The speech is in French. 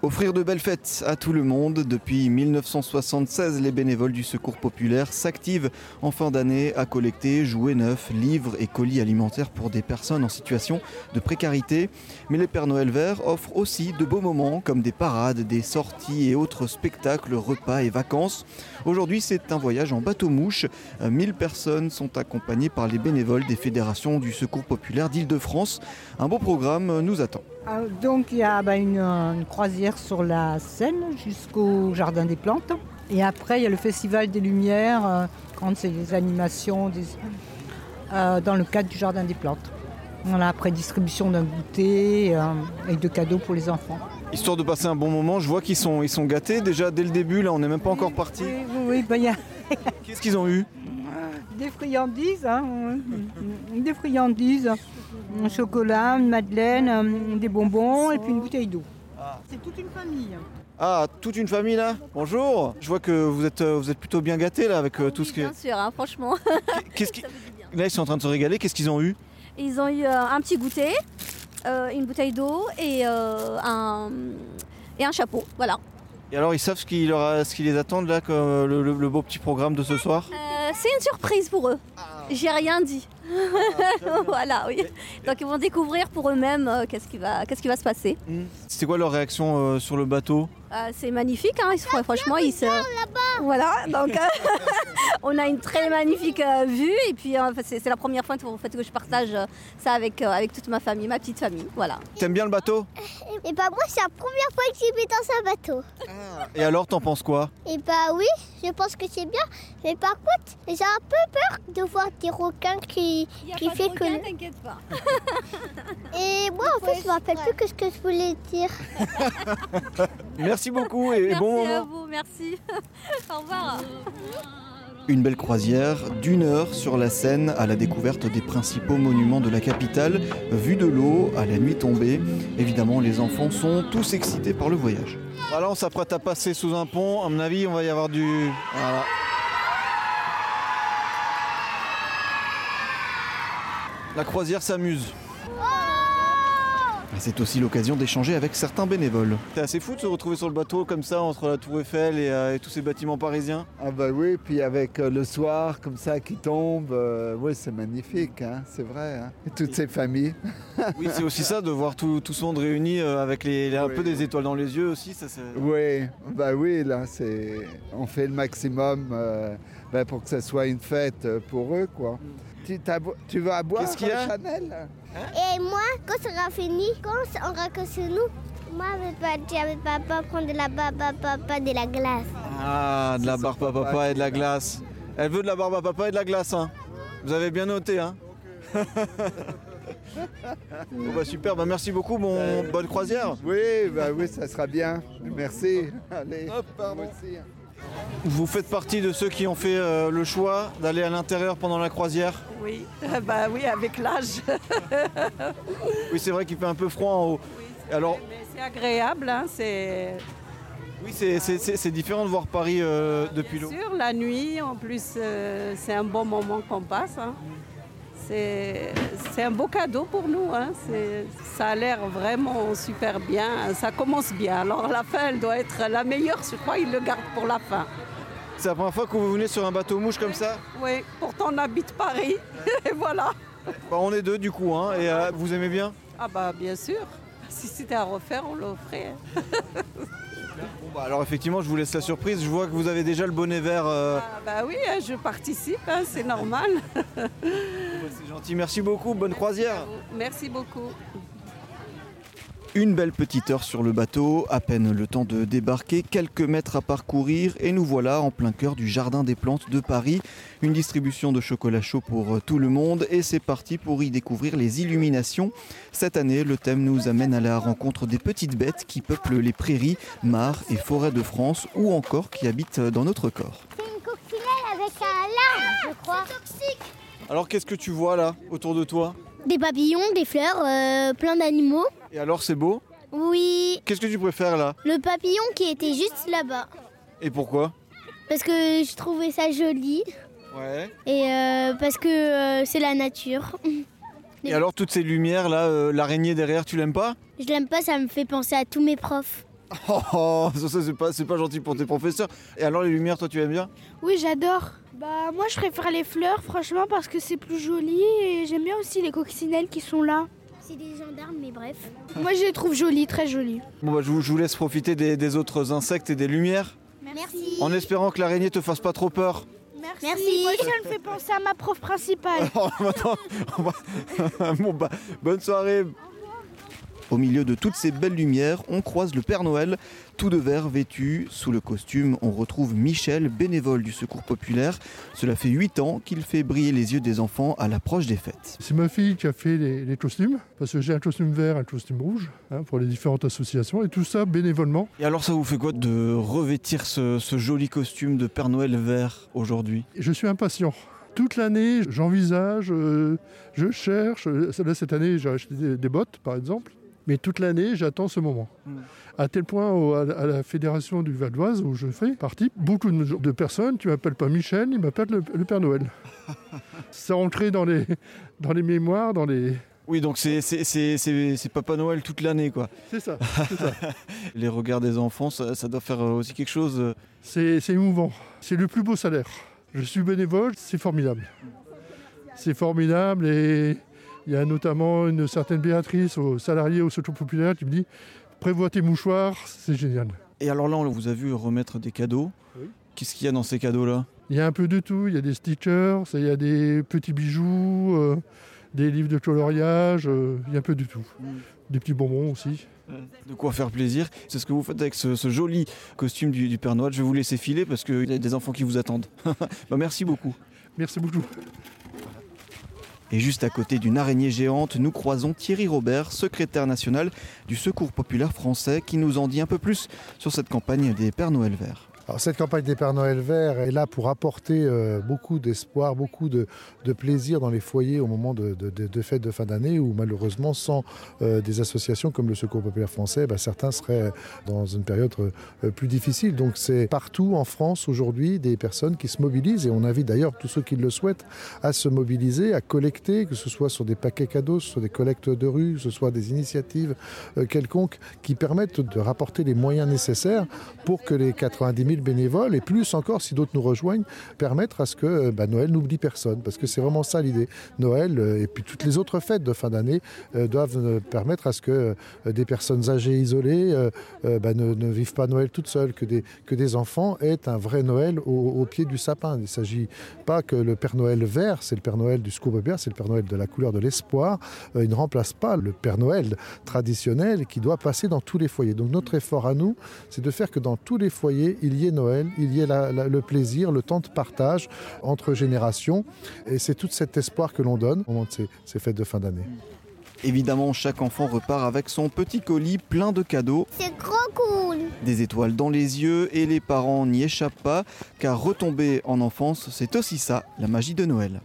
Offrir de belles fêtes à tout le monde. Depuis 1976, les bénévoles du Secours populaire s'activent en fin d'année à collecter jouets neufs, livres et colis alimentaires pour des personnes en situation de précarité. Mais les Pères Noël verts offrent aussi de beaux moments comme des parades, des sorties et autres spectacles, repas et vacances. Aujourd'hui, c'est un voyage en bateau-mouche. 1000 personnes sont accompagnées par les bénévoles des fédérations du Secours populaire d'Île-de-France. Un beau programme nous attend. Ah, donc il y a bah, une, une croisière sur la Seine jusqu'au Jardin des Plantes. Et après, il y a le Festival des Lumières, euh, quand c'est des animations des- euh, dans le cadre du Jardin des Plantes. Voilà, après distribution d'un goûter euh, et de cadeaux pour les enfants. Histoire de passer un bon moment, je vois qu'ils sont, ils sont gâtés déjà dès le début, là on n'est même pas encore parti. Oui, oui, oui, bah, a Qu'est-ce qu'ils ont eu? Des friandises, hein, oui. des friandises, un chocolat, une madeleine, euh, des bonbons et puis une bouteille d'eau. C'est toute une famille. Ah, toute une famille là Bonjour Je vois que vous êtes, euh, vous êtes plutôt bien gâtés là avec euh, tout ce que... Bien sûr, hein, franchement. Qu'est-ce qui... Là ils sont en train de se régaler, qu'est-ce qu'ils ont eu? Ils ont eu euh, un petit goûter, euh, une bouteille d'eau et, euh, un, et un chapeau. Voilà. Et alors ils savent ce qui, leur a- ce qui les attend là, comme euh, le, le- le beau petit programme de ce soir? Euh, c'est une surprise pour eux. J'ai rien dit. voilà, oui. Donc ils vont découvrir pour eux-mêmes euh, qu'est-ce qui, va, qu'est-ce qui va se passer. C'était quoi leur réaction euh, sur le bateau? Euh, c'est magnifique, hein, ils se, franchement, ils se... Voilà, donc euh, on a une très magnifique euh, vue et puis euh, c'est, c'est la première fois en fait, que je partage euh, ça avec, euh, avec toute ma famille, ma petite famille. Voilà. T'aimes bien le bateau? Et bah moi c'est la première fois que j'y vais dans un bateau. Et alors t'en penses quoi? Et bah oui, je pense que c'est bien. Mais par contre, j'ai un peu peur de voir des requins qui, qui fait que... t'inquiète pas. Et moi en fait je me rappelle plus que ce que je voulais dire. Merci beaucoup et, Merci bon à moment vous, merci. Au revoir. Une belle croisière d'une heure sur la Seine à la découverte des principaux monuments de la capitale, vue de l'eau à la nuit tombée. Évidemment, les enfants sont tous excités par le voyage. Voilà, on s'apprête à passer sous un pont. À mon avis, on va y avoir du. Voilà. La croisière s'amuse. Et C'est aussi l'occasion d'échanger avec certains bénévoles. C'est assez fou de se retrouver sur le bateau comme ça entre la Tour Eiffel et, euh, et tous ces bâtiments parisiens. Ah bah oui, puis avec euh, le soir comme ça qui tombe, euh, oui c'est magnifique, hein, c'est vrai. hein. Et toutes ces familles. Oui, c'est aussi ça de voir tout, tout ce monde réuni euh, avec les, les- un Oui. peu des étoiles dans les yeux aussi. Ça, c'est- Oui, bah oui, là c'est, on fait le maximum euh, bah, pour que ce soit une fête pour eux quoi. Tu, tu vas boire Qu'est-ce qu'il y a? Euh, Chanel Et moi, quand ça sera fini, quand on rentre chez nous, moi je vais partir avec papa prendre de la papa, papa, de la glace. Ah, de la barbe à papa et de la glace. Elle veut de la barbe à papa et de la glace. Hein. Vous avez bien noté. Hein bon, bah, super, bah, merci beaucoup, bon, bonne croisière. Oui, bah oui, ça sera bien. Merci. Allez. Hop, pardon. Merci. Vous faites partie de ceux qui ont fait euh, le choix d'aller à l'intérieur pendant la croisière? Oui, bah oui, avec l'âge. Oui, c'est vrai qu'il fait un peu froid en haut. Alors, Mais c'est agréable, hein, c'est oui, c'est- c'est c'est- c'est différent de voir Paris euh, depuis l'eau. sûr la nuit. En plus, euh, c'est un bon moment qu'on passe. hein. C'est un beau cadeau pour nous. hein. Ça a l'air vraiment super bien. Ça commence bien. Alors la fin, elle doit être la meilleure. Je crois qu'ils le gardent pour la fin. C'est la première fois que vous venez sur un bateau mouche comme ça? Oui, pourtant on habite Paris. Et voilà. Bah, On est deux du coup, hein, et euh, vous aimez bien? Ah bah bien sûr. Si c'était à refaire, on hein. Bon, bah, Alors effectivement, je vous laisse la surprise. Je vois que vous avez déjà le bonnet vert. euh, Ah bah oui, hein, je participe, hein, c'est normal. Gentil, merci beaucoup. Bonne croisière. Merci beaucoup. Une belle petite heure sur le bateau, à peine le temps de débarquer, quelques mètres à parcourir et nous voilà en plein cœur du Jardin des Plantes de Paris. Une distribution de chocolat chaud pour euh, tout le monde et c'est parti pour y découvrir les illuminations. Cette année, le thème nous amène à la rencontre des petites bêtes qui peuplent les prairies, mares et forêts de France ou encore qui habitent dans notre corps. C'est une coccinelle avec un larme, je crois. Alors qu'est-ce que tu vois là autour de toi? Des papillons, des fleurs, euh, plein d'animaux. Et alors c'est beau? Oui, Qu'est-ce que tu préfères là? Le papillon qui était juste là-bas. Et pourquoi? Parce que je trouvais ça joli Ouais. et euh, parce que euh, c'est la nature. Et alors toutes ces lumières là, l'araignée derrière, tu l'aimes pas? Je l'aime pas, ça me fait penser à tous mes profs. Oh, oh, ça, ça, c'est pas, c'est pas gentil pour tes professeurs. Et alors les lumières, toi tu aimes bien? Oui, j'adore. Bah moi je préfère les fleurs franchement parce que c'est plus joli et j'aime bien aussi les coccinelles qui sont là. C'est des gendarmes, mais bref. Moi je les trouve jolies, très jolies. Bon bah je vous, je vous laisse profiter des, des autres insectes et des lumières. Merci. En espérant que l'araignée te fasse pas trop peur. Merci. Merci. Moi aussi elle me fait penser à ma prof principale. Oh, bon, bah, bonne soirée. Au milieu de toutes ces belles lumières, on croise le Père Noël, tout de vert vêtu. Sous le costume, on retrouve Michel, bénévole du Secours populaire. Cela fait 8 ans qu'il fait briller les yeux des enfants à l'approche des fêtes. C'est ma fille qui a fait les, les costumes, parce que j'ai un costume vert et un costume rouge hein, pour les différentes associations, et tout ça bénévolement. Et alors ça vous fait quoi de revêtir ce, ce joli costume de Père Noël vert aujourd'hui? Je suis impatient. Toute l'année, j'envisage, euh, je cherche. Euh, Là, cette année, j'ai acheté des, des bottes, par exemple. Mais toute l'année, j'attends ce moment. Mm. À tel point, au- à, la- à la fédération du Val d'Oise, où je fais partie, beaucoup de, de personnes qui m'appellent pas Michel, ils m'appellent le, le Père Noël. C'est ancré dans les, dans les mémoires, dans les... Oui, donc c'est- c'est c'est- c'est- c'est Papa Noël toute l'année, quoi. C'est ça. Les regards des enfants, ça, ça doit faire aussi quelque chose. euh, C'est c'est émouvant. C'est le plus beau salaire. Je suis bénévole, c'est formidable. C'est formidable et il y a notamment une certaine Béatrice, au salarié au Secours populaire, qui me dit prévois tes mouchoirs, c'est génial. Et alors là, on vous a vu remettre des cadeaux. Oui. Qu'est-ce qu'il y a dans ces cadeaux-là? Il y a un peu de tout, il y a des stickers, il y a des petits bijoux, euh, des livres de coloriage, euh, il y a un peu de tout. Des petits bonbons aussi. De quoi faire plaisir. C'est ce que vous faites avec ce, ce joli costume du, du Père Noël. Je vais vous laisser filer parce qu'il y a des enfants qui vous attendent. Bah, merci beaucoup. Merci beaucoup. Et juste à côté d'une araignée géante, nous croisons Thierry Robert, secrétaire national du Secours populaire français, qui nous en dit un peu plus sur cette campagne des Pères Noël verts. Alors, cette campagne des Pères Noël verts est là pour apporter euh, beaucoup d'espoir, beaucoup de, plaisir dans les foyers au moment de, de- fêtes de fin d'année où malheureusement sans euh, des associations comme le Secours populaire français, bah, certains seraient dans une période euh, plus difficile. Donc c'est partout en France aujourd'hui des personnes qui se mobilisent et on invite d'ailleurs tous ceux qui le souhaitent à se mobiliser, à collecter, que ce soit sur des paquets cadeaux, sur des collectes de rue, que ce soit des initiatives quelconques qui permettent de rapporter les moyens nécessaires pour que les 90 000 bénévoles, et plus encore si d'autres nous rejoignent, permettre à ce que euh, bah, Noël n'oublie personne. Parce que c'est vraiment ça l'idée. Noël euh, et puis toutes les autres fêtes de fin d'année euh, doivent permettre à ce que des personnes âgées isolées bah, ne, vivent pas Noël toutes seules, que des, que des enfants aient un vrai Noël au, pied du sapin. Il ne s'agit pas que le Père Noël vert, c'est le Père Noël du populaire, c'est le Père Noël de la couleur de l'espoir. Il ne remplace pas le Père Noël traditionnel qui doit passer dans tous les foyers. Donc notre effort à nous, c'est de faire que dans tous les foyers, il y ait Noël, il y ait la- la- le plaisir, le temps de partage entre générations. Et c'est tout cet espoir que l'on donne au moment de ces, ces fêtes de fin d'année. Évidemment, chaque enfant repart avec son petit colis plein de cadeaux, C'est trop cool. des étoiles dans les yeux et les parents n'y échappent pas, car retomber en enfance, c'est aussi ça, la magie de Noël.